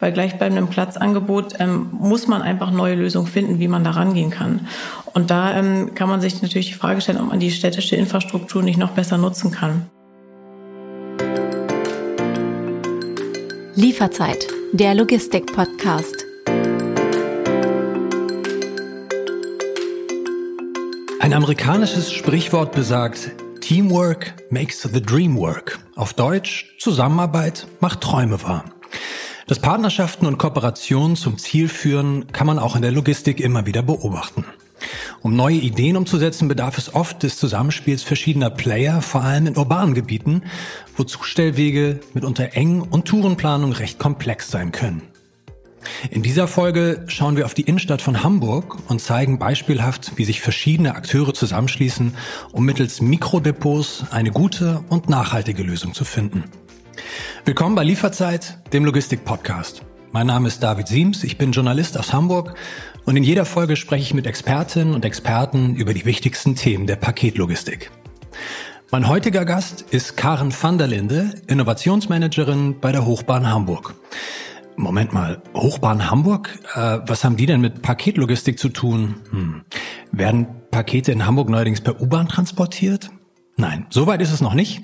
Bei gleichbleibendem Platzangebot ähm, muss man einfach neue Lösungen finden, wie man da rangehen kann. Und da ähm, kann man sich natürlich die Frage stellen, ob man die städtische Infrastruktur nicht noch besser nutzen kann. Lieferzeit, der Logistik-Podcast. Ein amerikanisches Sprichwort besagt, Teamwork makes the dream work. Auf Deutsch, Zusammenarbeit macht Träume wahr. Dass Partnerschaften und Kooperationen zum Ziel führen, kann man auch in der Logistik immer wieder beobachten. Um neue Ideen umzusetzen, bedarf es oft des Zusammenspiels verschiedener Player, vor allem in urbanen Gebieten, wo Zustellwege mitunter eng und Tourenplanung recht komplex sein können. In dieser Folge schauen wir auf die Innenstadt von Hamburg und zeigen beispielhaft, wie sich verschiedene Akteure zusammenschließen, um mittels Mikrodepots eine gute und nachhaltige Lösung zu finden. Willkommen bei Lieferzeit, dem Logistik-Podcast. Mein Name ist David Siems, ich bin Journalist aus Hamburg und in jeder Folge spreche ich mit Expertinnen und Experten über die wichtigsten Themen der Paketlogistik. Mein heutiger Gast ist Karen van der Linde, Innovationsmanagerin bei der Hochbahn Hamburg. Moment mal, Hochbahn Hamburg? Äh, was haben die denn mit Paketlogistik zu tun? Hm. Werden Pakete in Hamburg neuerdings per U-Bahn transportiert? Nein, soweit ist es noch nicht.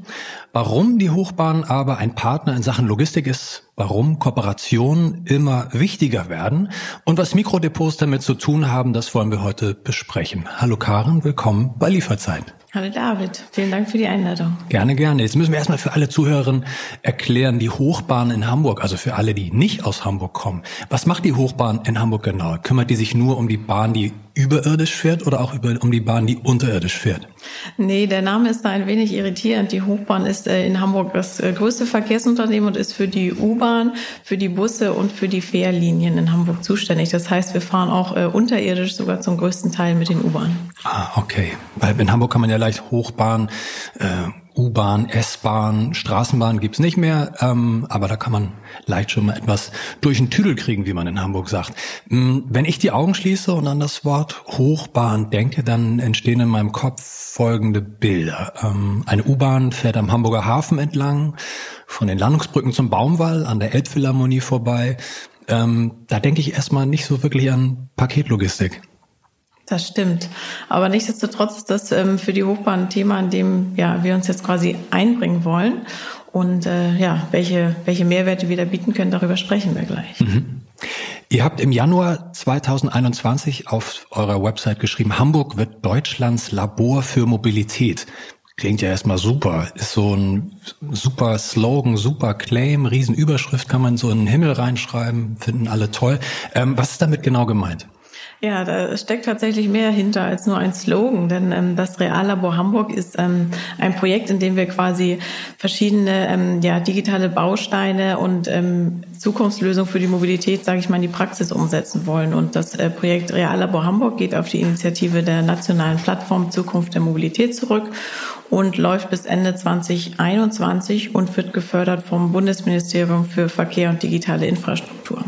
Warum die Hochbahn aber ein Partner in Sachen Logistik ist, warum Kooperationen immer wichtiger werden und was Mikrodepots damit zu tun haben, das wollen wir heute besprechen. Hallo Karen, willkommen bei Lieferzeit. Hallo David, vielen Dank für die Einladung. Gerne, gerne. Jetzt müssen wir erstmal für alle Zuhörerinnen erklären, die Hochbahn in Hamburg, also für alle, die nicht aus Hamburg kommen. Was macht die Hochbahn in Hamburg genau? Kümmert die sich nur um die Bahn, die überirdisch fährt oder auch über, um die Bahn, die unterirdisch fährt? Nee, der Name ist da ein wenig irritierend. Die Hochbahn ist äh, in Hamburg das äh, größte Verkehrsunternehmen und ist für die U-Bahn, für die Busse und für die Fährlinien in Hamburg zuständig. Das heißt, wir fahren auch äh, unterirdisch sogar zum größten Teil mit den U-Bahnen. Ah, okay. Weil in Hamburg kann man ja leicht Hochbahn, äh, U-Bahn, S-Bahn, Straßenbahn gibt's nicht mehr, ähm, aber da kann man leicht schon mal etwas durch den Tüdel kriegen, wie man in Hamburg sagt. Ähm, wenn ich die Augen schließe und an das Wort Hochbahn denke, dann entstehen in meinem Kopf folgende Bilder. Ähm, eine U-Bahn fährt am Hamburger Hafen entlang, von den Landungsbrücken zum Baumwall, an der Elbphilharmonie vorbei. Ähm, da denke ich erstmal nicht so wirklich an Paketlogistik. Das stimmt. Aber nichtsdestotrotz ist das ähm, für die Hochbahn ein Thema, in dem ja, wir uns jetzt quasi einbringen wollen. Und äh, ja, welche, welche Mehrwerte wir da bieten können, darüber sprechen wir gleich. Mhm. Ihr habt im Januar 2021 auf eurer Website geschrieben, Hamburg wird Deutschlands Labor für Mobilität. Klingt ja erstmal super. Ist so ein super Slogan, super Claim, Riesenüberschrift kann man so in den Himmel reinschreiben, finden alle toll. Ähm, was ist damit genau gemeint? Ja, da steckt tatsächlich mehr hinter als nur ein Slogan, denn ähm, das Reallabor Hamburg ist ähm, ein Projekt, in dem wir quasi verschiedene ähm, ja, digitale Bausteine und ähm, Zukunftslösungen für die Mobilität, sage ich mal, in die Praxis umsetzen wollen. Und das äh, Projekt Reallabor Hamburg geht auf die Initiative der nationalen Plattform Zukunft der Mobilität zurück und läuft bis Ende 2021 und wird gefördert vom Bundesministerium für Verkehr und digitale Infrastruktur.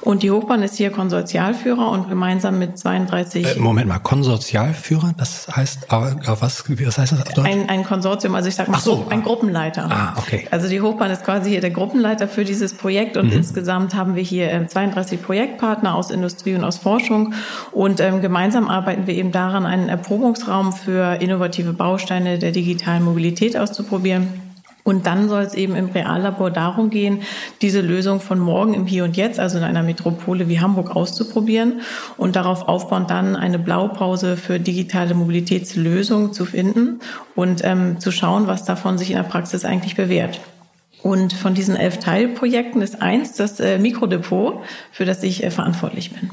Und die Hochbahn ist hier Konsortialführer und gemeinsam mit 32. Äh, Moment mal, Konsortialführer? Das heißt, aber was, was heißt das auf Deutsch? Ein, ein Konsortium, also ich sag mal, so, ein ah. Gruppenleiter. Ah, okay. Also die Hochbahn ist quasi hier der Gruppenleiter für dieses Projekt und mhm. insgesamt haben wir hier 32 ähm, Projektpartner aus Industrie und aus Forschung und ähm, gemeinsam arbeiten wir eben daran, einen Erprobungsraum für innovative Bausteine der digitalen Mobilität auszuprobieren. Und dann soll es eben im Reallabor darum gehen, diese Lösung von morgen im Hier und Jetzt, also in einer Metropole wie Hamburg, auszuprobieren und darauf aufbauend dann eine Blaupause für digitale Mobilitätslösungen zu finden und ähm, zu schauen, was davon sich in der Praxis eigentlich bewährt. Und von diesen elf Teilprojekten ist eins das äh, Mikrodepot, für das ich äh, verantwortlich bin.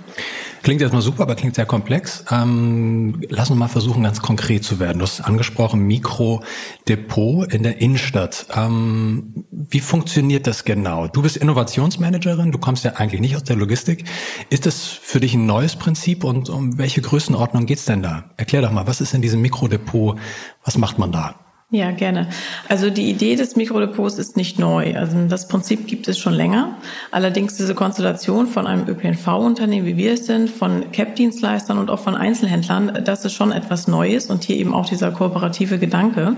Klingt erstmal super, aber klingt sehr komplex. Ähm, lass uns mal versuchen, ganz konkret zu werden. Du hast angesprochen, Mikrodepot in der Innenstadt. Ähm, wie funktioniert das genau? Du bist Innovationsmanagerin, du kommst ja eigentlich nicht aus der Logistik. Ist das für dich ein neues Prinzip und um welche Größenordnung geht's denn da? Erklär doch mal, was ist in diesem Mikrodepot? Was macht man da? Ja, gerne. Also die Idee des Mikrodepots ist nicht neu. Also das Prinzip gibt es schon länger. Allerdings diese Konstellation von einem ÖPNV-Unternehmen, wie wir es sind, von CAP-Dienstleistern und auch von Einzelhändlern, das ist schon etwas Neues und hier eben auch dieser kooperative Gedanke.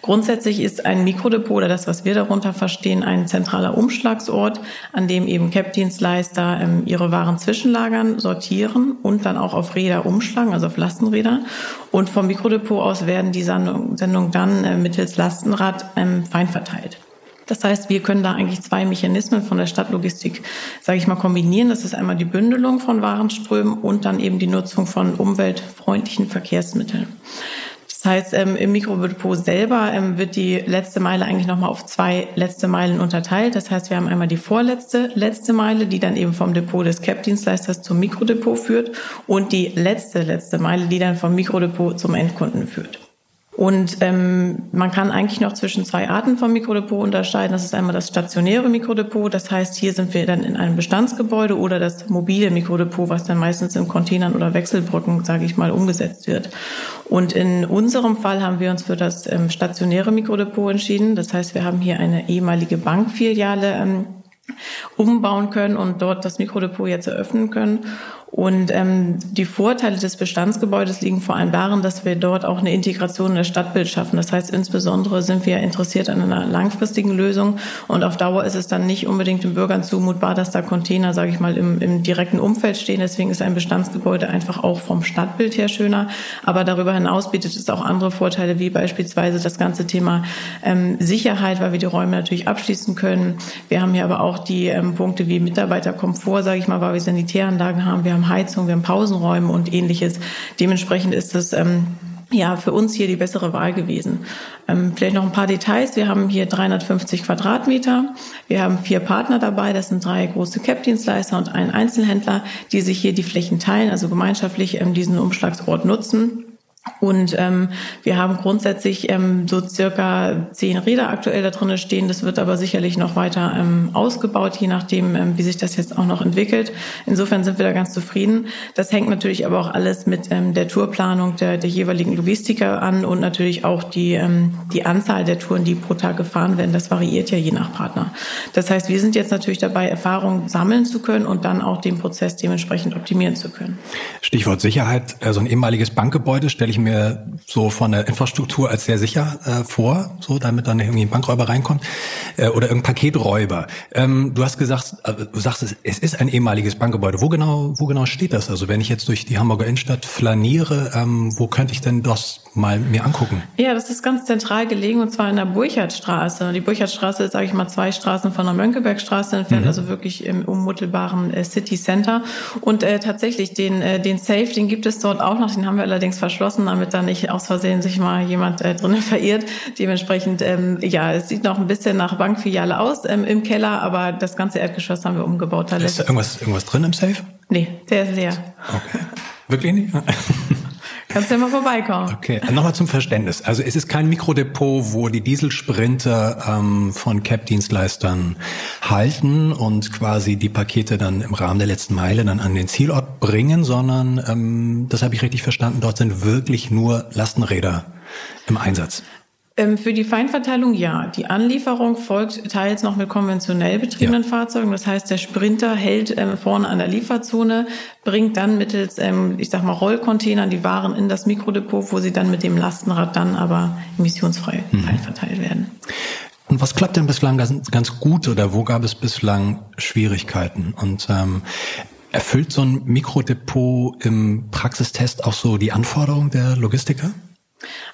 Grundsätzlich ist ein Mikrodepot oder das, was wir darunter verstehen, ein zentraler Umschlagsort, an dem eben CAP-Dienstleister ähm, ihre Waren zwischenlagern, sortieren und dann auch auf Räder umschlagen, also auf Lastenräder. Und vom Mikrodepot aus werden die Sendungen dann äh, mittels Lastenrad ähm, fein verteilt. Das heißt, wir können da eigentlich zwei Mechanismen von der Stadtlogistik, sage ich mal, kombinieren. Das ist einmal die Bündelung von Warenströmen und dann eben die Nutzung von umweltfreundlichen Verkehrsmitteln. Das heißt, ähm, im Mikrodepot selber ähm, wird die letzte Meile eigentlich nochmal auf zwei letzte Meilen unterteilt. Das heißt, wir haben einmal die vorletzte letzte Meile, die dann eben vom Depot des CAP-Dienstleisters zum Mikrodepot führt und die letzte letzte Meile, die dann vom Mikrodepot zum Endkunden führt. Und ähm, man kann eigentlich noch zwischen zwei Arten vom Mikrodepot unterscheiden. Das ist einmal das stationäre Mikrodepot. Das heißt, hier sind wir dann in einem Bestandsgebäude oder das mobile Mikrodepot, was dann meistens in Containern oder Wechselbrücken, sage ich mal, umgesetzt wird. Und in unserem Fall haben wir uns für das ähm, stationäre Mikrodepot entschieden. Das heißt, wir haben hier eine ehemalige Bankfiliale ähm, umbauen können und dort das Mikrodepot jetzt eröffnen können. Und ähm, die Vorteile des Bestandsgebäudes liegen vor allem darin, dass wir dort auch eine Integration in das Stadtbild schaffen. Das heißt, insbesondere sind wir interessiert an einer langfristigen Lösung und auf Dauer ist es dann nicht unbedingt den Bürgern zumutbar, dass da Container, sage ich mal, im, im direkten Umfeld stehen. Deswegen ist ein Bestandsgebäude einfach auch vom Stadtbild her schöner. Aber darüber hinaus bietet es auch andere Vorteile, wie beispielsweise das ganze Thema ähm, Sicherheit, weil wir die Räume natürlich abschließen können. Wir haben hier aber auch die ähm, Punkte wie Mitarbeiterkomfort, sage ich mal, weil wir Sanitäranlagen haben. Wir haben haben Heizung, wir haben Pausenräume und ähnliches. Dementsprechend ist es ähm, ja für uns hier die bessere Wahl gewesen. Ähm, vielleicht noch ein paar Details. Wir haben hier 350 Quadratmeter. Wir haben vier Partner dabei. Das sind drei große CAP-Dienstleister und ein Einzelhändler, die sich hier die Flächen teilen, also gemeinschaftlich ähm, diesen Umschlagsort nutzen. Und ähm, wir haben grundsätzlich ähm, so circa zehn Räder aktuell da drinnen stehen. Das wird aber sicherlich noch weiter ähm, ausgebaut, je nachdem, ähm, wie sich das jetzt auch noch entwickelt. Insofern sind wir da ganz zufrieden. Das hängt natürlich aber auch alles mit ähm, der Tourplanung der, der jeweiligen Logistiker an und natürlich auch die, ähm, die Anzahl der Touren, die pro Tag gefahren werden. Das variiert ja je nach Partner. Das heißt, wir sind jetzt natürlich dabei, Erfahrungen sammeln zu können und dann auch den Prozess dementsprechend optimieren zu können. Stichwort Sicherheit. So also ein ehemaliges Bankgebäude stelle ich mir so von der Infrastruktur als sehr sicher äh, vor, so damit dann irgendwie ein Bankräuber reinkommt äh, oder irgendein Paketräuber. Ähm, du hast gesagt, äh, du sagst es, es ist ein ehemaliges Bankgebäude. Wo genau, wo genau steht das? Also wenn ich jetzt durch die Hamburger Innenstadt flaniere, ähm, wo könnte ich denn das mal mir angucken? Ja, das ist ganz zentral gelegen und zwar in der Burchardstraße. Die Burchardstraße ist, sage ich mal, zwei Straßen von der Mönckebergstraße entfernt, mhm. also wirklich im unmittelbaren äh, City Center. Und äh, tatsächlich den äh, den Safe, den gibt es dort auch noch. Den haben wir allerdings verschlossen damit da nicht aus Versehen sich mal jemand äh, drinnen verirrt. Dementsprechend, ähm, ja, es sieht noch ein bisschen nach Bankfiliale aus ähm, im Keller, aber das ganze Erdgeschoss haben wir umgebaut. Da ist da irgendwas, irgendwas drin im Safe? Nee, der ist leer. Okay. Wirklich nicht? Kannst ja mal vorbeikommen. Okay, nochmal zum Verständnis. Also es ist kein Mikrodepot, wo die Dieselsprinter ähm, von CAP-Dienstleistern halten und quasi die Pakete dann im Rahmen der letzten Meile dann an den Zielort bringen, sondern, ähm, das habe ich richtig verstanden, dort sind wirklich nur Lastenräder im Einsatz. Ähm, für die Feinverteilung ja. Die Anlieferung folgt teils noch mit konventionell betriebenen ja. Fahrzeugen. Das heißt, der Sprinter hält ähm, vorne an der Lieferzone, bringt dann mittels, ähm, ich sag mal, Rollcontainern die Waren in das Mikrodepot, wo sie dann mit dem Lastenrad dann aber emissionsfrei mhm. feinverteilt werden. Und was klappt denn bislang ganz, ganz gut oder wo gab es bislang Schwierigkeiten? Und ähm, erfüllt so ein Mikrodepot im Praxistest auch so die Anforderungen der Logistiker?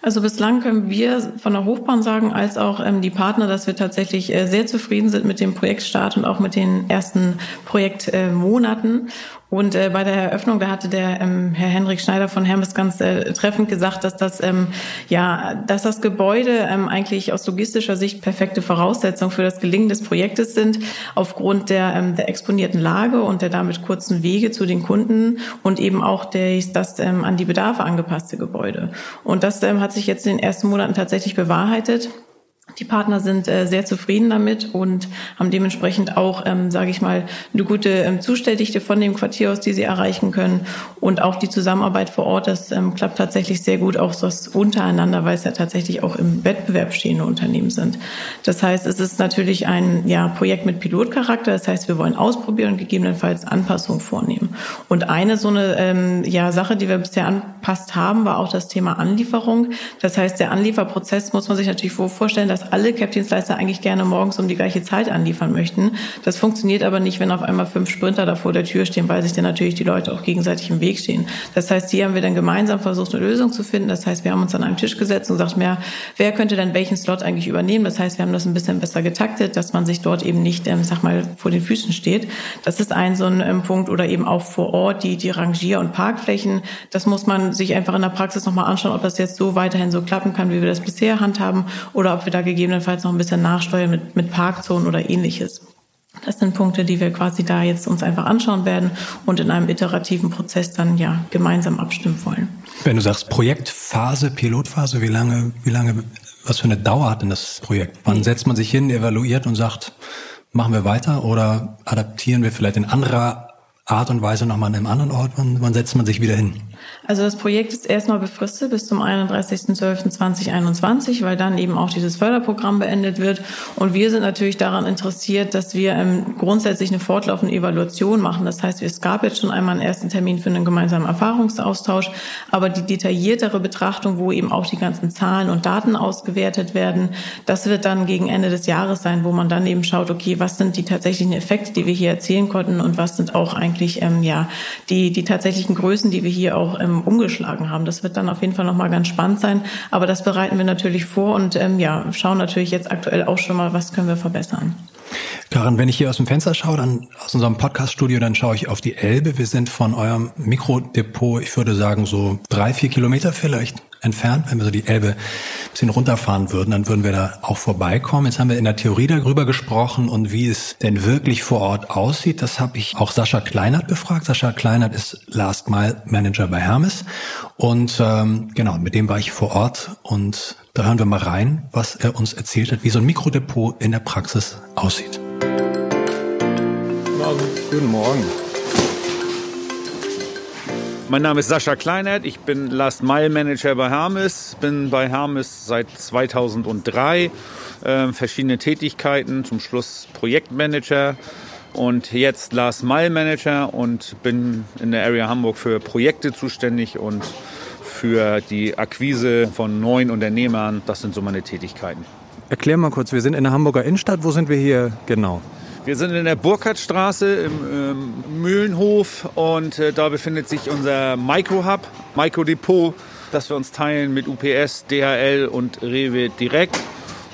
Also bislang können wir von der Hochbahn sagen, als auch ähm, die Partner, dass wir tatsächlich äh, sehr zufrieden sind mit dem Projektstart und auch mit den ersten Projektmonaten. Und äh, bei der Eröffnung, da hatte der ähm, Herr Henrik Schneider von Hermes ganz äh, treffend gesagt, dass das ähm, ja, dass das Gebäude ähm, eigentlich aus logistischer Sicht perfekte Voraussetzungen für das Gelingen des Projektes sind, aufgrund der, ähm, der exponierten Lage und der damit kurzen Wege zu den Kunden und eben auch der, das ähm, an die Bedarfe angepasste Gebäude. Und das ähm, hat sich jetzt in den ersten Monaten tatsächlich bewahrheitet. Die Partner sind äh, sehr zufrieden damit und haben dementsprechend auch, ähm, sage ich mal, eine gute ähm, Zustelldichte von dem Quartier aus, die sie erreichen können. Und auch die Zusammenarbeit vor Ort, das ähm, klappt tatsächlich sehr gut, auch so untereinander, weil es ja tatsächlich auch im Wettbewerb stehende Unternehmen sind. Das heißt, es ist natürlich ein ja, Projekt mit Pilotcharakter. Das heißt, wir wollen ausprobieren und gegebenenfalls Anpassungen vornehmen. Und eine so eine ähm, ja, Sache, die wir bisher anpasst haben, war auch das Thema Anlieferung. Das heißt, der Anlieferprozess muss man sich natürlich vorstellen, dass alle Cap-Dienstleister eigentlich gerne morgens um die gleiche Zeit anliefern möchten. Das funktioniert aber nicht, wenn auf einmal fünf Sprinter da vor der Tür stehen, weil sich dann natürlich die Leute auch gegenseitig im Weg stehen. Das heißt, hier haben wir dann gemeinsam versucht, eine Lösung zu finden. Das heißt, wir haben uns an einem Tisch gesetzt und gesagt, mehr, wer könnte dann welchen Slot eigentlich übernehmen? Das heißt, wir haben das ein bisschen besser getaktet, dass man sich dort eben nicht, ähm, sag mal, vor den Füßen steht. Das ist ein so ein ähm, Punkt oder eben auch vor Ort die, die Rangier- und Parkflächen. Das muss man sich einfach in der Praxis nochmal anschauen, ob das jetzt so weiterhin so klappen kann, wie wir das bisher handhaben oder ob wir da gegebenenfalls noch ein bisschen nachsteuern mit, mit Parkzonen oder ähnliches. Das sind Punkte, die wir quasi da jetzt uns einfach anschauen werden und in einem iterativen Prozess dann ja gemeinsam abstimmen wollen. Wenn du sagst Projektphase, Pilotphase, wie lange, wie lange, was für eine Dauer hat denn das Projekt? Wann setzt man sich hin, evaluiert und sagt, machen wir weiter oder adaptieren wir vielleicht in anderer Art und Weise nochmal an einem anderen Ort? Wann, wann setzt man sich wieder hin? Also das Projekt ist erstmal befristet bis zum 31.12.2021, weil dann eben auch dieses Förderprogramm beendet wird. Und wir sind natürlich daran interessiert, dass wir ähm, grundsätzlich eine fortlaufende Evaluation machen. Das heißt, es gab jetzt schon einmal einen ersten Termin für einen gemeinsamen Erfahrungsaustausch, aber die detailliertere Betrachtung, wo eben auch die ganzen Zahlen und Daten ausgewertet werden, das wird dann gegen Ende des Jahres sein, wo man dann eben schaut, okay, was sind die tatsächlichen Effekte, die wir hier erzielen konnten und was sind auch eigentlich ähm, ja die die tatsächlichen Größen, die wir hier auch ähm, umgeschlagen haben. Das wird dann auf jeden Fall nochmal ganz spannend sein. Aber das bereiten wir natürlich vor und ähm, ja, schauen natürlich jetzt aktuell auch schon mal, was können wir verbessern. Karin, wenn ich hier aus dem Fenster schaue, dann aus unserem Podcaststudio, dann schaue ich auf die Elbe. Wir sind von eurem Mikrodepot, ich würde sagen, so drei, vier Kilometer vielleicht entfernt. Wenn wir so die Elbe ein bisschen runterfahren würden, dann würden wir da auch vorbeikommen. Jetzt haben wir in der Theorie darüber gesprochen und wie es denn wirklich vor Ort aussieht. Das habe ich auch Sascha Kleinert befragt. Sascha Kleinert ist Last Mile Manager bei Hermes. Und ähm, genau, mit dem war ich vor Ort und da hören wir mal rein, was er uns erzählt hat, wie so ein Mikrodepot in der Praxis aussieht. Morgen. Guten Morgen. Mein Name ist Sascha Kleinert, ich bin Last Mile Manager bei Hermes, bin bei Hermes seit 2003, äh, verschiedene Tätigkeiten, zum Schluss Projektmanager und jetzt Last Mile Manager und bin in der Area Hamburg für Projekte zuständig und für die Akquise von neuen Unternehmern. Das sind so meine Tätigkeiten. Erklär mal kurz, wir sind in der Hamburger Innenstadt. Wo sind wir hier genau? Wir sind in der Burkhardtstraße im ähm, Mühlenhof und äh, da befindet sich unser Micro-Hub, Micro-Depot, das wir uns teilen mit UPS, DHL und Rewe direkt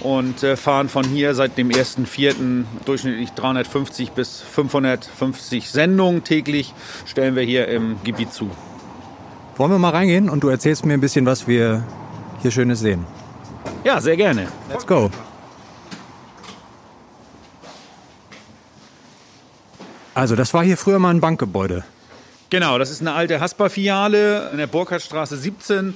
und äh, fahren von hier seit dem 1.4. durchschnittlich 350 bis 550 Sendungen täglich stellen wir hier im Gebiet zu. Wollen wir mal reingehen und du erzählst mir ein bisschen, was wir hier Schönes sehen? Ja, sehr gerne. Let's go. Also, das war hier früher mal ein Bankgebäude. Genau, das ist eine alte Haspa-Filiale in der Burkhardtstraße 17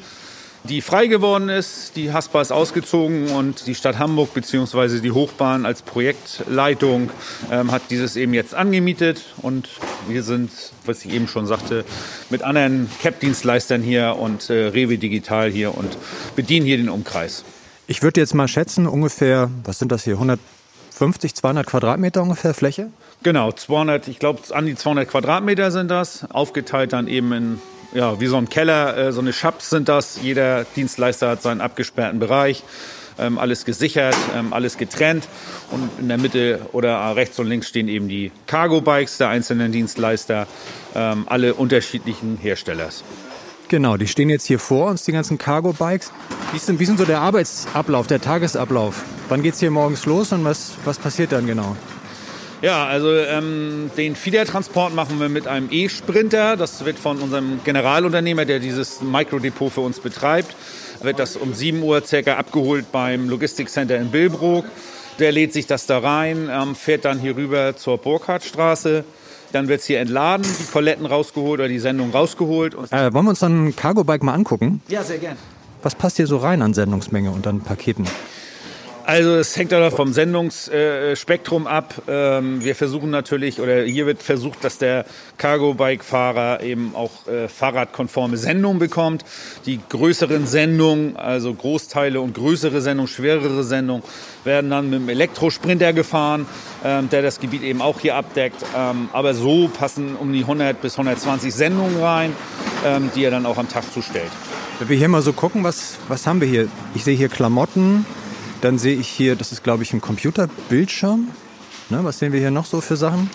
die frei geworden ist. Die Haspa ist ausgezogen und die Stadt Hamburg bzw. die Hochbahn als Projektleitung ähm, hat dieses eben jetzt angemietet. Und wir sind, was ich eben schon sagte, mit anderen CAP-Dienstleistern hier und äh, Rewe Digital hier und bedienen hier den Umkreis. Ich würde jetzt mal schätzen, ungefähr, was sind das hier, 150, 200 Quadratmeter ungefähr Fläche? Genau, 200, ich glaube, an die 200 Quadratmeter sind das, aufgeteilt dann eben in ja, wie so ein Keller, äh, so eine Schaps sind das. Jeder Dienstleister hat seinen abgesperrten Bereich. Ähm, alles gesichert, ähm, alles getrennt. Und in der Mitte oder rechts und links stehen eben die Cargo-Bikes der einzelnen Dienstleister, ähm, alle unterschiedlichen Herstellers. Genau, die stehen jetzt hier vor uns, die ganzen Cargo-Bikes. Wie ist, denn, wie ist denn so der Arbeitsablauf, der Tagesablauf? Wann geht es hier morgens los und was, was passiert dann genau? Ja, also ähm, den Fiedertransport machen wir mit einem E-Sprinter. Das wird von unserem Generalunternehmer, der dieses Microdepot für uns betreibt, wird das um 7 Uhr circa abgeholt beim Logistikcenter in Billbrook. Der lädt sich das da rein, ähm, fährt dann hier rüber zur Burkhardtstraße. Dann wird es hier entladen, die Paletten rausgeholt oder die Sendung rausgeholt. Äh, wollen wir uns dann ein Cargo-Bike mal angucken? Ja, sehr gern. Was passt hier so rein an Sendungsmenge und an Paketen? Also es hängt aber vom Sendungsspektrum ab. Ähm, wir versuchen natürlich, oder hier wird versucht, dass der Cargo-Bike-Fahrer eben auch äh, fahrradkonforme Sendungen bekommt. Die größeren Sendungen, also Großteile und größere Sendungen, schwerere Sendungen, werden dann mit dem Elektrosprinter gefahren, ähm, der das Gebiet eben auch hier abdeckt. Ähm, aber so passen um die 100 bis 120 Sendungen rein, die er dann auch am Tag zustellt. Wenn wir hier mal so gucken, was, was haben wir hier? Ich sehe hier Klamotten, dann sehe ich hier, das ist glaube ich ein Computerbildschirm. Ne, was sehen wir hier noch so für Sachen?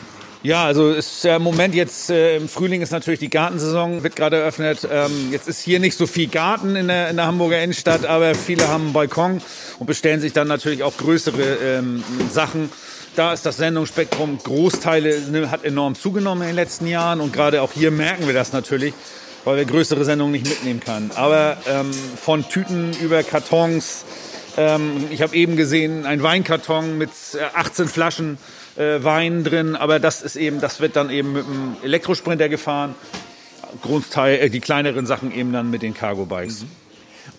Ja, also ist im Moment jetzt äh, im Frühling ist natürlich die Gartensaison, wird gerade eröffnet. Ähm, jetzt ist hier nicht so viel Garten in der, in der Hamburger Innenstadt, aber viele haben einen Balkon und bestellen sich dann natürlich auch größere ähm, Sachen. Da ist das Sendungsspektrum Großteile ne, hat enorm zugenommen in den letzten Jahren und gerade auch hier merken wir das natürlich, weil wir größere Sendungen nicht mitnehmen können. Aber ähm, von Tüten über Kartons, ähm, ich habe eben gesehen, ein Weinkarton mit 18 äh, Flaschen äh, Wein drin, aber das ist eben, das wird dann eben mit dem Elektrosprinter gefahren. Großteil, äh, die kleineren Sachen eben dann mit den Cargo-Bikes. Mhm.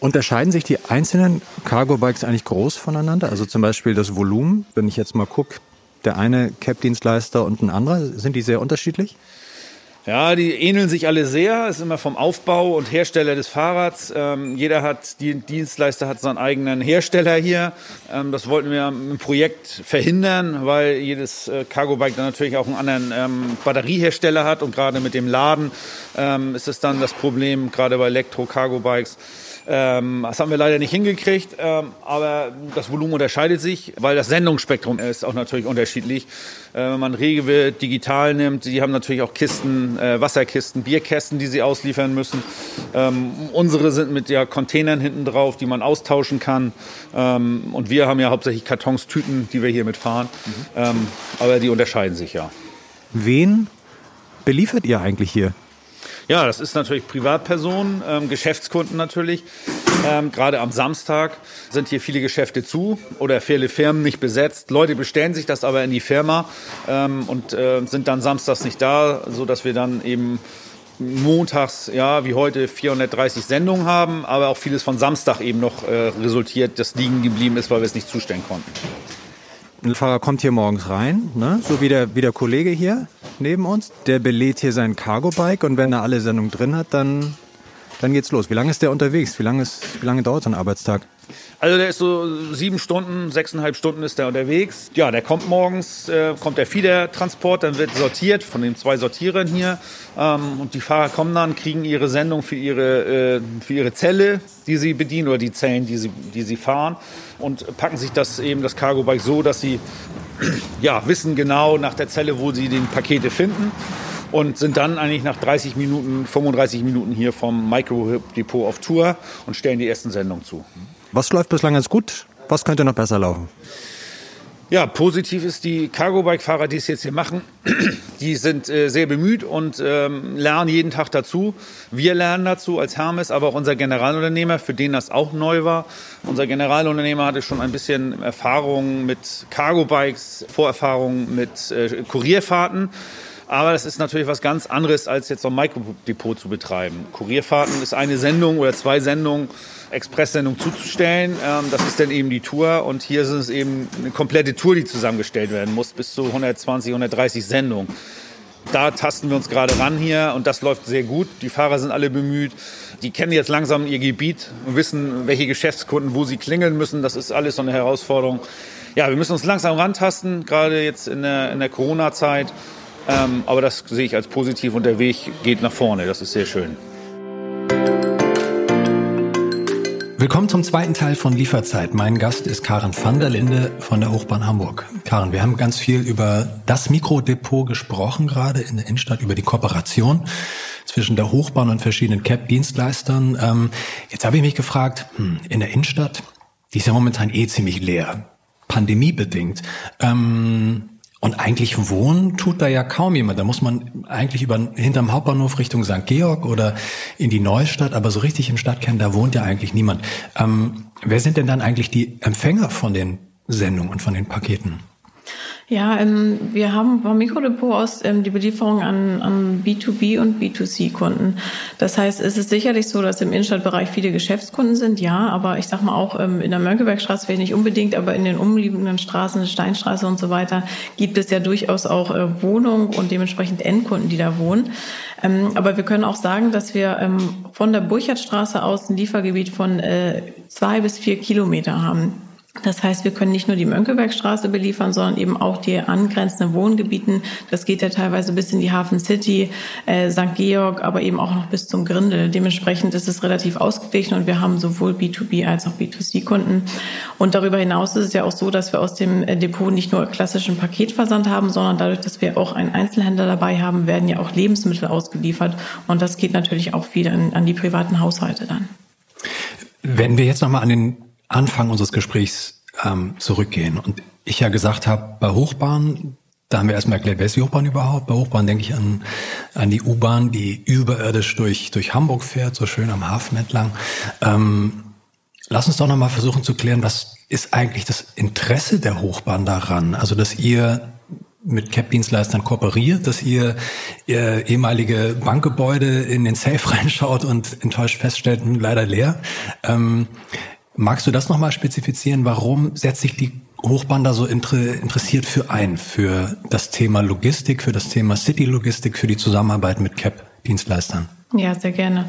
Unterscheiden sich die einzelnen Cargo-Bikes eigentlich groß voneinander? Also zum Beispiel das Volumen, wenn ich jetzt mal gucke, der eine Cap-Dienstleister und ein anderer, sind die sehr unterschiedlich? Ja, die ähneln sich alle sehr. Ist immer vom Aufbau und Hersteller des Fahrrads. Ähm, jeder hat, die Dienstleister hat seinen eigenen Hersteller hier. Ähm, das wollten wir im Projekt verhindern, weil jedes äh, Cargo-Bike dann natürlich auch einen anderen ähm, Batteriehersteller hat. Und gerade mit dem Laden ähm, ist es dann das Problem, gerade bei Elektro-Cargo-Bikes ähm, das haben wir leider nicht hingekriegt, ähm, aber das Volumen unterscheidet sich, weil das Sendungsspektrum ist auch natürlich unterschiedlich. Äh, wenn man Rewe digital nimmt, die haben natürlich auch Kisten, äh, Wasserkisten, Bierkästen, die sie ausliefern müssen. Ähm, unsere sind mit ja, Containern hinten drauf, die man austauschen kann. Ähm, und wir haben ja hauptsächlich Kartons, Tüten, die wir hier mitfahren. Mhm. Ähm, aber die unterscheiden sich ja. Wen beliefert ihr eigentlich hier? Ja, das ist natürlich Privatpersonen, ähm, Geschäftskunden natürlich. Ähm, Gerade am Samstag sind hier viele Geschäfte zu oder viele Firmen nicht besetzt. Leute bestellen sich das aber in die Firma ähm, und äh, sind dann samstags nicht da, so dass wir dann eben montags, ja, wie heute 430 Sendungen haben, aber auch vieles von Samstag eben noch äh, resultiert, das liegen geblieben ist, weil wir es nicht zustellen konnten. Ein Fahrer kommt hier morgens rein, ne? so wie der, wie der Kollege hier neben uns. Der belädt hier sein Cargo-Bike und wenn er alle Sendungen drin hat, dann, dann geht's los. Wie lange ist der unterwegs? Wie lange, ist, wie lange dauert so ein Arbeitstag? Also der ist so sieben Stunden, sechseinhalb Stunden ist der unterwegs. Ja, der kommt morgens, äh, kommt der Fiedertransport, dann wird sortiert von den zwei Sortierern hier. Ähm, und die Fahrer kommen dann, kriegen ihre Sendung für ihre, äh, für ihre Zelle, die sie bedienen oder die Zellen, die sie, die sie fahren. Und packen sich das eben, das Cargo-Bike so, dass sie ja, wissen genau nach der Zelle, wo sie den Pakete finden und sind dann eigentlich nach 30 Minuten, 35 Minuten hier vom Micro-Depot auf Tour und stellen die ersten Sendungen zu. Was läuft bislang ganz gut? Was könnte noch besser laufen? Ja, positiv ist, die Cargo-Bike-Fahrer, die es jetzt hier machen, die sind äh, sehr bemüht und ähm, lernen jeden Tag dazu. Wir lernen dazu als Hermes, aber auch unser Generalunternehmer, für den das auch neu war. Unser Generalunternehmer hatte schon ein bisschen Erfahrung mit Cargo-Bikes, Vorerfahrung mit äh, Kurierfahrten. Aber das ist natürlich was ganz anderes, als jetzt so ein Mikrodepot zu betreiben. Kurierfahrten ist eine Sendung oder zwei Sendungen Expresssendung zuzustellen. Ähm, das ist dann eben die Tour und hier ist es eben eine komplette Tour, die zusammengestellt werden muss, bis zu 120, 130 Sendungen. Da tasten wir uns gerade ran hier und das läuft sehr gut. Die Fahrer sind alle bemüht. Die kennen jetzt langsam ihr Gebiet und wissen, welche Geschäftskunden, wo sie klingeln müssen. Das ist alles so eine Herausforderung. Ja, wir müssen uns langsam rantasten, gerade jetzt in der, in der Corona-Zeit. Ähm, aber das sehe ich als positiv und der Weg geht nach vorne. Das ist sehr schön. Willkommen zum zweiten Teil von Lieferzeit. Mein Gast ist Karen van der Linde von der Hochbahn Hamburg. Karen, wir haben ganz viel über das Mikrodepot gesprochen, gerade in der Innenstadt, über die Kooperation zwischen der Hochbahn und verschiedenen CAP-Dienstleistern. Ähm, jetzt habe ich mich gefragt, hm, in der Innenstadt, die ist ja momentan eh ziemlich leer, pandemiebedingt. Ähm, und eigentlich wohnen tut da ja kaum jemand. Da muss man eigentlich über hinterm Hauptbahnhof Richtung St. Georg oder in die Neustadt, aber so richtig im Stadtkern, da wohnt ja eigentlich niemand. Ähm, wer sind denn dann eigentlich die Empfänger von den Sendungen und von den Paketen? Ja, ähm, wir haben beim Mikrodepot aus ähm, die Belieferung an, an B2B und B2C-Kunden. Das heißt, es ist sicherlich so, dass im Innenstadtbereich viele Geschäftskunden sind, ja, aber ich sag mal auch ähm, in der Mönckebergstraße vielleicht nicht unbedingt, aber in den umliegenden Straßen, Steinstraße und so weiter, gibt es ja durchaus auch äh, Wohnungen und dementsprechend Endkunden, die da wohnen. Ähm, aber wir können auch sagen, dass wir ähm, von der Burchardstraße aus ein Liefergebiet von äh, zwei bis vier Kilometer haben. Das heißt, wir können nicht nur die Mönckebergstraße beliefern, sondern eben auch die angrenzenden Wohngebieten. Das geht ja teilweise bis in die Hafen City, äh, St. Georg, aber eben auch noch bis zum Grindel. Dementsprechend ist es relativ ausgeglichen und wir haben sowohl B2B als auch B2C-Kunden. Und darüber hinaus ist es ja auch so, dass wir aus dem äh, Depot nicht nur klassischen Paketversand haben, sondern dadurch, dass wir auch einen Einzelhändler dabei haben, werden ja auch Lebensmittel ausgeliefert. Und das geht natürlich auch wieder an, an die privaten Haushalte dann. Wenn wir jetzt nochmal an den Anfang unseres Gesprächs ähm, zurückgehen und ich ja gesagt habe, bei Hochbahn, da haben wir erstmal erklärt, wer ist die Hochbahn überhaupt? Bei Hochbahn denke ich an, an die U-Bahn, die überirdisch durch, durch Hamburg fährt, so schön am Hafen entlang. Ähm, lass uns doch nochmal versuchen zu klären, was ist eigentlich das Interesse der Hochbahn daran? Also, dass ihr mit CAP-Dienstleistern kooperiert, dass ihr, ihr ehemalige Bankgebäude in den Safe reinschaut und enttäuscht feststellt, hm, leider leer. Ähm, magst du das nochmal spezifizieren? Warum setzt sich die Hochbahn da so interessiert für ein, für das Thema Logistik, für das Thema City-Logistik, für die Zusammenarbeit mit CAP-Dienstleistern? Ja, sehr gerne.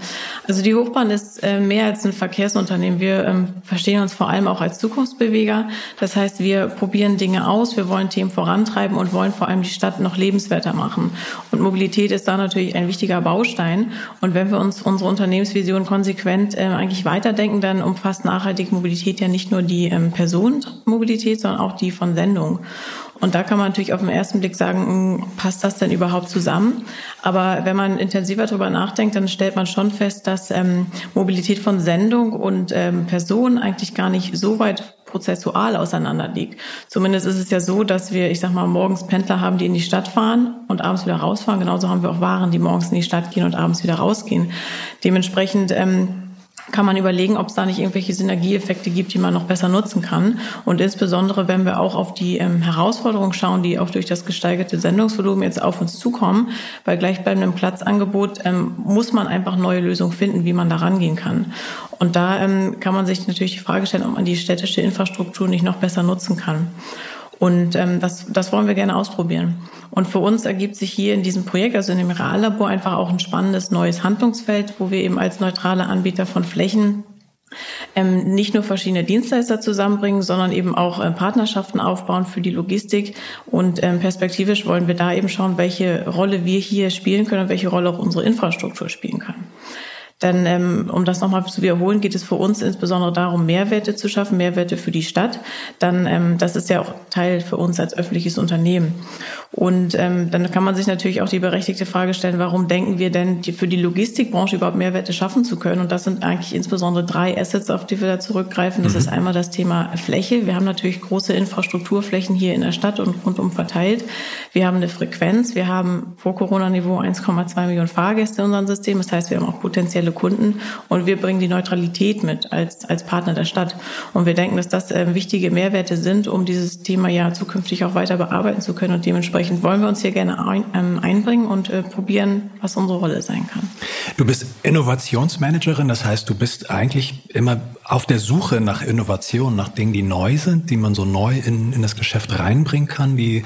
Also die Hochbahn ist äh, mehr als ein Verkehrsunternehmen. Wir ähm, verstehen uns vor allem auch als Zukunftsbeweger. Das heißt, wir probieren Dinge aus, wir wollen Themen vorantreiben und wollen vor allem die Stadt noch lebenswerter machen. Und Mobilität ist da natürlich ein wichtiger Baustein. Und wenn wir uns unsere Unternehmensvision konsequent äh, eigentlich weiterdenken, dann umfasst nachhaltige Mobilität ja nicht nur die ähm, Personenmobilität, sondern auch die von Sendung. Und da kann man natürlich auf den ersten Blick sagen, hm, passt das denn überhaupt zusammen? Aber wenn man intensiver darüber nachdenkt, dann stellt man schon fest, dass ähm, Mobilität von Sendung und ähm, Person eigentlich gar nicht so weit prozessual auseinander liegt. Zumindest ist es ja so, dass wir, ich sag mal, morgens Pendler haben, die in die Stadt fahren und abends wieder rausfahren. Genauso haben wir auch Waren, die morgens in die Stadt gehen und abends wieder rausgehen. Dementsprechend ähm, kann man überlegen, ob es da nicht irgendwelche Synergieeffekte gibt, die man noch besser nutzen kann. Und insbesondere, wenn wir auch auf die ähm, Herausforderungen schauen, die auch durch das gesteigerte Sendungsvolumen jetzt auf uns zukommen, bei gleichbleibendem Platzangebot ähm, muss man einfach neue Lösungen finden, wie man da rangehen kann. Und da ähm, kann man sich natürlich die Frage stellen, ob man die städtische Infrastruktur nicht noch besser nutzen kann. Und ähm, das, das wollen wir gerne ausprobieren. Und für uns ergibt sich hier in diesem Projekt, also in dem Reallabor, einfach auch ein spannendes neues Handlungsfeld, wo wir eben als neutrale Anbieter von Flächen ähm, nicht nur verschiedene Dienstleister zusammenbringen, sondern eben auch äh, Partnerschaften aufbauen für die Logistik. Und ähm, perspektivisch wollen wir da eben schauen, welche Rolle wir hier spielen können und welche Rolle auch unsere Infrastruktur spielen kann. Denn ähm, um das nochmal zu wiederholen, geht es für uns insbesondere darum, Mehrwerte zu schaffen, Mehrwerte für die Stadt. Dann, ähm, das ist ja auch Teil für uns als öffentliches Unternehmen. Und ähm, dann kann man sich natürlich auch die berechtigte Frage stellen, warum denken wir denn, für die Logistikbranche überhaupt Mehrwerte schaffen zu können? Und das sind eigentlich insbesondere drei Assets, auf die wir da zurückgreifen. Das mhm. ist einmal das Thema Fläche. Wir haben natürlich große Infrastrukturflächen hier in der Stadt und rundum verteilt. Wir haben eine Frequenz. Wir haben vor Corona-Niveau 1,2 Millionen Fahrgäste in unserem System. Das heißt, wir haben auch potenzielle potenzielle Kunden und wir bringen die Neutralität mit als, als Partner der Stadt. Und wir denken, dass das äh, wichtige Mehrwerte sind, um dieses Thema ja zukünftig auch weiter bearbeiten zu können. Und dementsprechend wollen wir uns hier gerne ein, ähm, einbringen und äh, probieren, was unsere Rolle sein kann. Du bist Innovationsmanagerin, das heißt, du bist eigentlich immer auf der Suche nach Innovationen, nach Dingen, die neu sind, die man so neu in, in das Geschäft reinbringen kann, die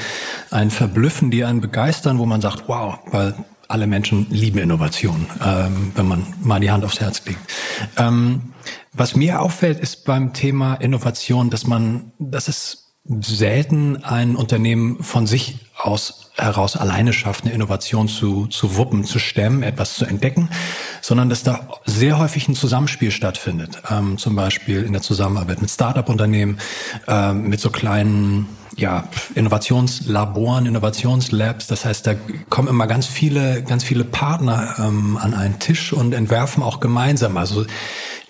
einen verblüffen, die einen begeistern, wo man sagt, wow, weil alle Menschen lieben Innovation, ähm, wenn man mal die Hand aufs Herz legt. Ähm, was mir auffällt, ist beim Thema Innovation, dass man, dass es selten ein Unternehmen von sich aus heraus alleine schafft, eine Innovation zu, zu wuppen, zu stemmen, etwas zu entdecken, sondern dass da sehr häufig ein Zusammenspiel stattfindet. Ähm, zum Beispiel in der Zusammenarbeit mit Start-up-Unternehmen, ähm, mit so kleinen ja, Innovationslaboren, Innovationslabs. Das heißt, da kommen immer ganz viele, ganz viele Partner ähm, an einen Tisch und entwerfen auch gemeinsam. Also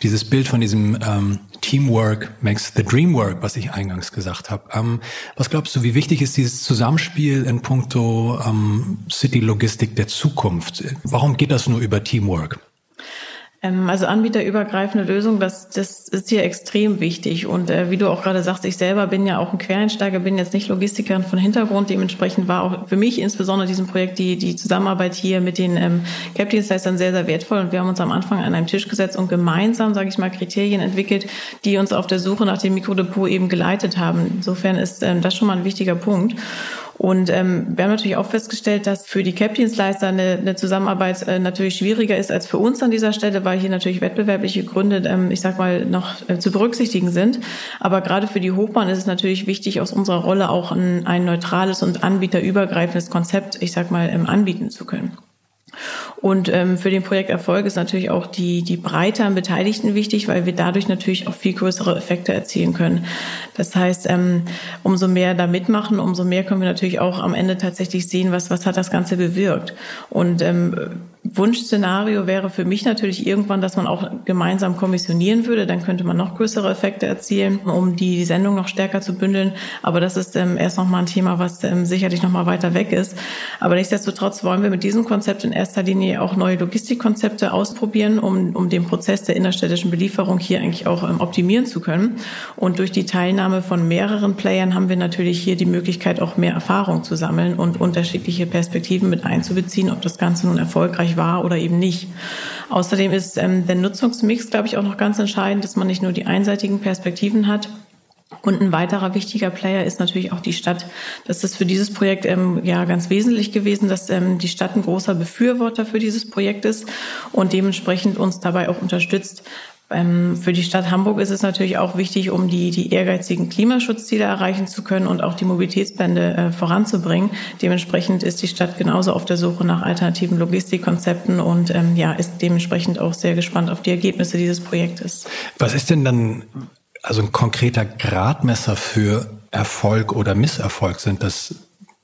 dieses Bild von diesem ähm, Teamwork makes the dream work, was ich eingangs gesagt habe. Ähm, was glaubst du, wie wichtig ist dieses Zusammenspiel in puncto ähm, City-Logistik der Zukunft? Warum geht das nur über Teamwork? Ähm, also anbieterübergreifende Lösung, das, das ist hier extrem wichtig. Und äh, wie du auch gerade sagst, ich selber bin ja auch ein Quereinsteiger, bin jetzt nicht Logistikerin von Hintergrund. Dementsprechend war auch für mich insbesondere diesem Projekt die, die Zusammenarbeit hier mit den ähm, Cap-Dienstleistern sehr, sehr wertvoll. Und wir haben uns am Anfang an einem Tisch gesetzt und gemeinsam, sage ich mal, Kriterien entwickelt, die uns auf der Suche nach dem Mikrodepot eben geleitet haben. Insofern ist ähm, das schon mal ein wichtiger Punkt. Und ähm, wir haben natürlich auch festgestellt, dass für die CAP-Dienstleister eine, eine Zusammenarbeit äh, natürlich schwieriger ist als für uns an dieser Stelle, weil hier natürlich wettbewerbliche Gründe, ähm, ich sag mal, noch äh, zu berücksichtigen sind. Aber gerade für die Hochbahn ist es natürlich wichtig, aus unserer Rolle auch ein, ein neutrales und anbieterübergreifendes Konzept, ich sag mal, ähm, anbieten zu können. Und ähm, für den Projekterfolg ist natürlich auch die, die Breite an Beteiligten wichtig, weil wir dadurch natürlich auch viel größere Effekte erzielen können. Das heißt, ähm, umso mehr da mitmachen, umso mehr können wir natürlich auch am Ende tatsächlich sehen, was, was hat das Ganze bewirkt. Und ähm, Wunschszenario wäre für mich natürlich irgendwann, dass man auch gemeinsam kommissionieren würde. Dann könnte man noch größere Effekte erzielen, um die Sendung noch stärker zu bündeln. Aber das ist ähm, erst noch mal ein Thema, was ähm, sicherlich noch mal weiter weg ist. Aber nichtsdestotrotz wollen wir mit diesem Konzept in erster Linie auch neue Logistikkonzepte ausprobieren, um, um den Prozess der innerstädtischen Belieferung hier eigentlich auch ähm, optimieren zu können. Und durch die Teilnahme von mehreren Playern haben wir natürlich hier die Möglichkeit, auch mehr Erfahrung zu sammeln und unterschiedliche Perspektiven mit einzubeziehen, ob das Ganze nun erfolgreich erfolgreich war oder eben nicht. Außerdem ist ähm, der Nutzungsmix, glaube ich, auch noch ganz entscheidend, dass man nicht nur die einseitigen Perspektiven hat, und ein weiterer wichtiger Player ist natürlich auch die Stadt. Das ist für dieses Projekt ähm, ja ganz wesentlich gewesen, dass ähm, die Stadt ein großer Befürworter für dieses Projekt ist und dementsprechend uns dabei auch unterstützt, für die Stadt Hamburg ist es natürlich auch wichtig, um die, die ehrgeizigen Klimaschutzziele erreichen zu können und auch die Mobilitätsblende äh, voranzubringen. Dementsprechend ist die Stadt genauso auf der Suche nach alternativen Logistikkonzepten und ähm, ja, ist dementsprechend auch sehr gespannt auf die Ergebnisse dieses Projektes. Was ist denn dann also ein konkreter Gradmesser für Erfolg oder Misserfolg? Sind das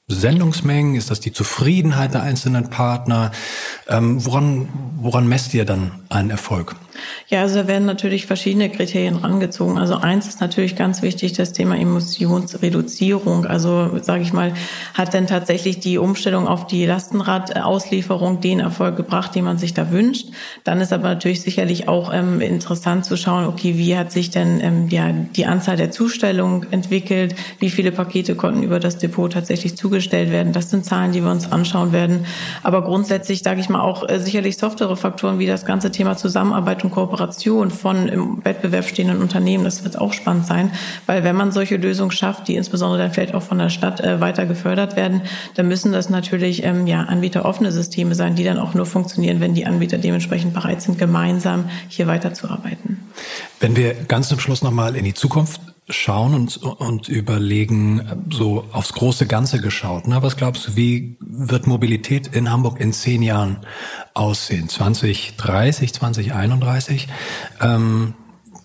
Sendungsmengen? Ist das die Zufriedenheit der einzelnen Partner? Ähm, woran, woran messt ihr dann einen Erfolg? Ja, also da werden natürlich verschiedene Kriterien rangezogen. Also eins ist natürlich ganz wichtig, das Thema Emissionsreduzierung. Also sage ich mal, hat denn tatsächlich die Umstellung auf die Lastenradauslieferung den Erfolg gebracht, den man sich da wünscht? Dann ist aber natürlich sicherlich auch ähm, interessant zu schauen, okay, wie hat sich denn ähm, ja, die Anzahl der Zustellungen entwickelt? Wie viele Pakete konnten über das Depot tatsächlich zugestellt werden? Das sind Zahlen, die wir uns anschauen werden. Aber grundsätzlich, sage ich mal, auch äh, sicherlich softere Faktoren wie das ganze Thema Zusammenarbeit und Kooperation von im Wettbewerb stehenden Unternehmen. Das wird auch spannend sein, weil wenn man solche Lösungen schafft, die insbesondere dann vielleicht auch von der Stadt äh, weiter gefördert werden, dann müssen das natürlich ähm, ja anbieteroffene Systeme sein, die dann auch nur funktionieren, wenn die Anbieter dementsprechend bereit sind, gemeinsam hier weiterzuarbeiten. Wenn wir ganz zum Schluss nochmal in die Zukunft schauen und, und überlegen, so aufs große Ganze geschaut. Ne? Was glaubst du, wie wird Mobilität in Hamburg in zehn Jahren aussehen? 2030, 2031? Ähm,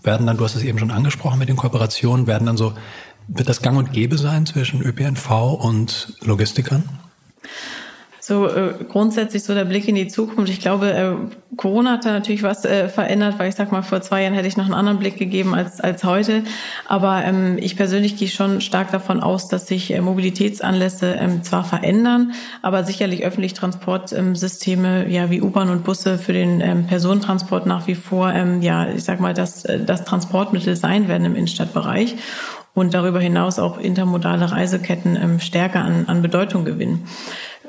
werden dann, du hast es eben schon angesprochen mit den Kooperationen, werden dann so, wird das gang und gäbe sein zwischen ÖPNV und Logistikern? So äh, grundsätzlich so der Blick in die Zukunft. Ich glaube, äh, Corona hat da natürlich was äh, verändert, weil ich sag mal, vor zwei Jahren hätte ich noch einen anderen Blick gegeben als, als heute. Aber ähm, ich persönlich gehe schon stark davon aus, dass sich äh, Mobilitätsanlässe ähm, zwar verändern, aber sicherlich öffentliche Transportsysteme, ja, wie U-Bahn und Busse für den ähm, Personentransport nach wie vor, ähm, ja, ich sag mal, das, äh, das Transportmittel sein werden im Innenstadtbereich und darüber hinaus auch intermodale Reiseketten ähm, stärker an, an Bedeutung gewinnen.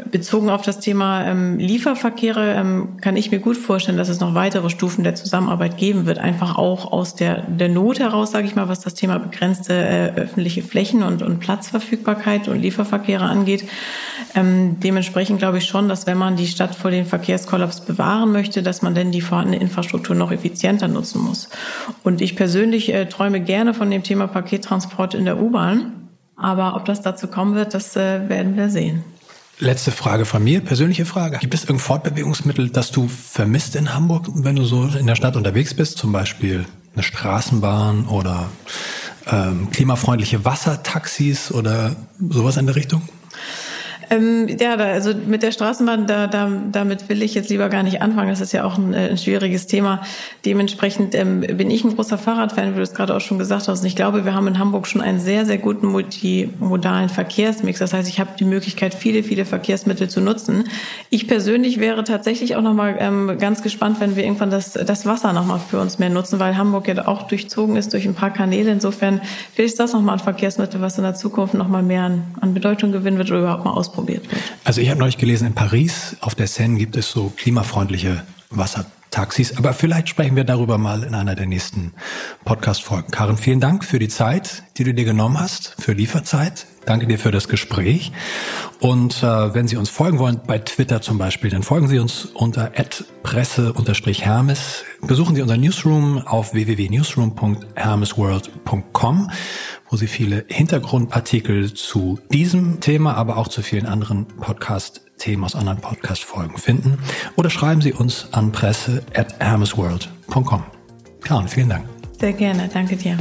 Bezogen auf das Thema ähm, Lieferverkehre ähm, kann ich mir gut vorstellen, dass es noch weitere Stufen der Zusammenarbeit geben wird. Einfach auch aus der, der Not heraus, sage ich mal, was das Thema begrenzte äh, öffentliche Flächen und, und Platzverfügbarkeit und Lieferverkehre angeht. Ähm, dementsprechend glaube ich schon, dass wenn man die Stadt vor dem Verkehrskollaps bewahren möchte, dass man denn die vorhandene Infrastruktur noch effizienter nutzen muss. Und ich persönlich äh, träume gerne von dem Thema Pakettransport in der U-Bahn. Aber ob das dazu kommen wird, das äh, werden wir sehen. Letzte Frage von mir, persönliche Frage. Gibt es irgendein Fortbewegungsmittel, das du vermisst in Hamburg, wenn du so in der Stadt unterwegs bist? Zum Beispiel eine Straßenbahn oder ähm, klimafreundliche Wassertaxis oder sowas in der Richtung? Ähm, ja, da, also mit der Straßenbahn, da, da, damit will ich jetzt lieber gar nicht anfangen. Das ist ja auch ein, äh, ein schwieriges Thema. Dementsprechend ähm, bin ich ein großer Fahrradfan, wie du es gerade auch schon gesagt hast. Und ich glaube, wir haben in Hamburg schon einen sehr, sehr guten multimodalen Verkehrsmix. Das heißt, ich habe die Möglichkeit, viele, viele Verkehrsmittel zu nutzen. Ich persönlich wäre tatsächlich auch nochmal ähm, ganz gespannt, wenn wir irgendwann das, das Wasser nochmal für uns mehr nutzen, weil Hamburg ja auch durchzogen ist durch ein paar Kanäle. Insofern vielleicht ist das nochmal ein Verkehrsmittel, was in der Zukunft nochmal mehr an, an Bedeutung gewinnen wird oder überhaupt mal ausprobiert wird. Also ich habe neulich gelesen, in Paris auf der Seine gibt es so klimafreundliche Wassertaxis. Aber vielleicht sprechen wir darüber mal in einer der nächsten Podcast-Folgen. Karin, vielen Dank für die Zeit, die du dir genommen hast, für Lieferzeit. Danke dir für das Gespräch. Und äh, wenn Sie uns folgen wollen, bei Twitter zum Beispiel, dann folgen Sie uns unter presse-hermes. Besuchen Sie unser Newsroom auf www.newsroom.hermesworld.com, wo Sie viele Hintergrundartikel zu diesem Thema, aber auch zu vielen anderen Podcast-Themen aus anderen Podcast-Folgen finden. Oder schreiben Sie uns an presse@hermesworld.com. Karin, vielen Dank. Sehr gerne. Danke dir.